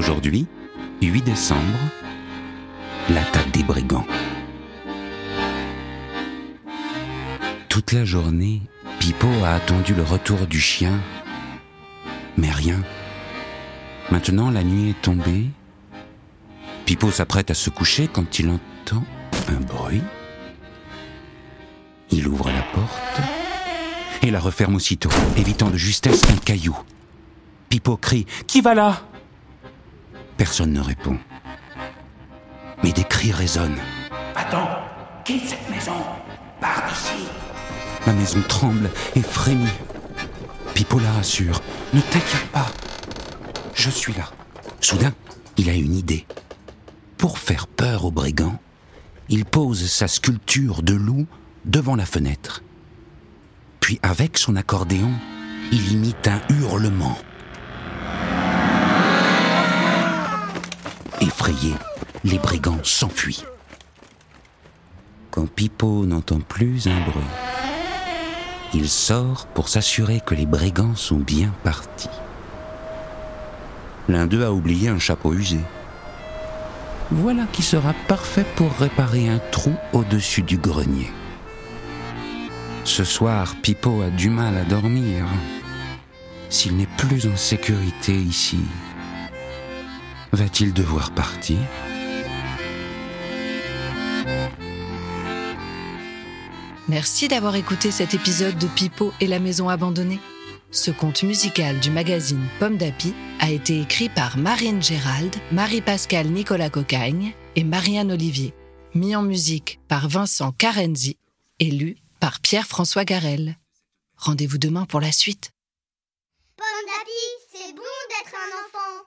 Aujourd'hui, 8 décembre, l'attaque des brigands. Toute la journée, Pipo a attendu le retour du chien, mais rien. Maintenant, la nuit est tombée. Pipo s'apprête à se coucher quand il entend un bruit. Il ouvre la porte et la referme aussitôt, évitant de justesse un caillou. Pipo crie Qui va là? Personne ne répond. Mais des cris résonnent. Attends, quitte cette maison? Pars d'ici. La maison tremble et frémit. Pipo la rassure. Ne t'inquiète pas. Je suis là. Soudain, il a une idée. Pour faire peur aux brigands, il pose sa sculpture de loup devant la fenêtre. Puis avec son accordéon, il imite un hurlement. Les brigands s'enfuient. Quand Pipo n'entend plus un bruit, il sort pour s'assurer que les brigands sont bien partis. L'un d'eux a oublié un chapeau usé. Voilà qui sera parfait pour réparer un trou au-dessus du grenier. Ce soir, Pipo a du mal à dormir. S'il n'est plus en sécurité ici, Va-t-il devoir partir? Merci d'avoir écouté cet épisode de Pipo et la maison abandonnée. Ce conte musical du magazine Pomme d'Api a été écrit par Marine Gérald, Marie-Pascale Nicolas Cocagne et Marianne Olivier. Mis en musique par Vincent Carenzi et lu par Pierre-François Garel. Rendez-vous demain pour la suite. Pomme d'api, c'est bon d'être un enfant.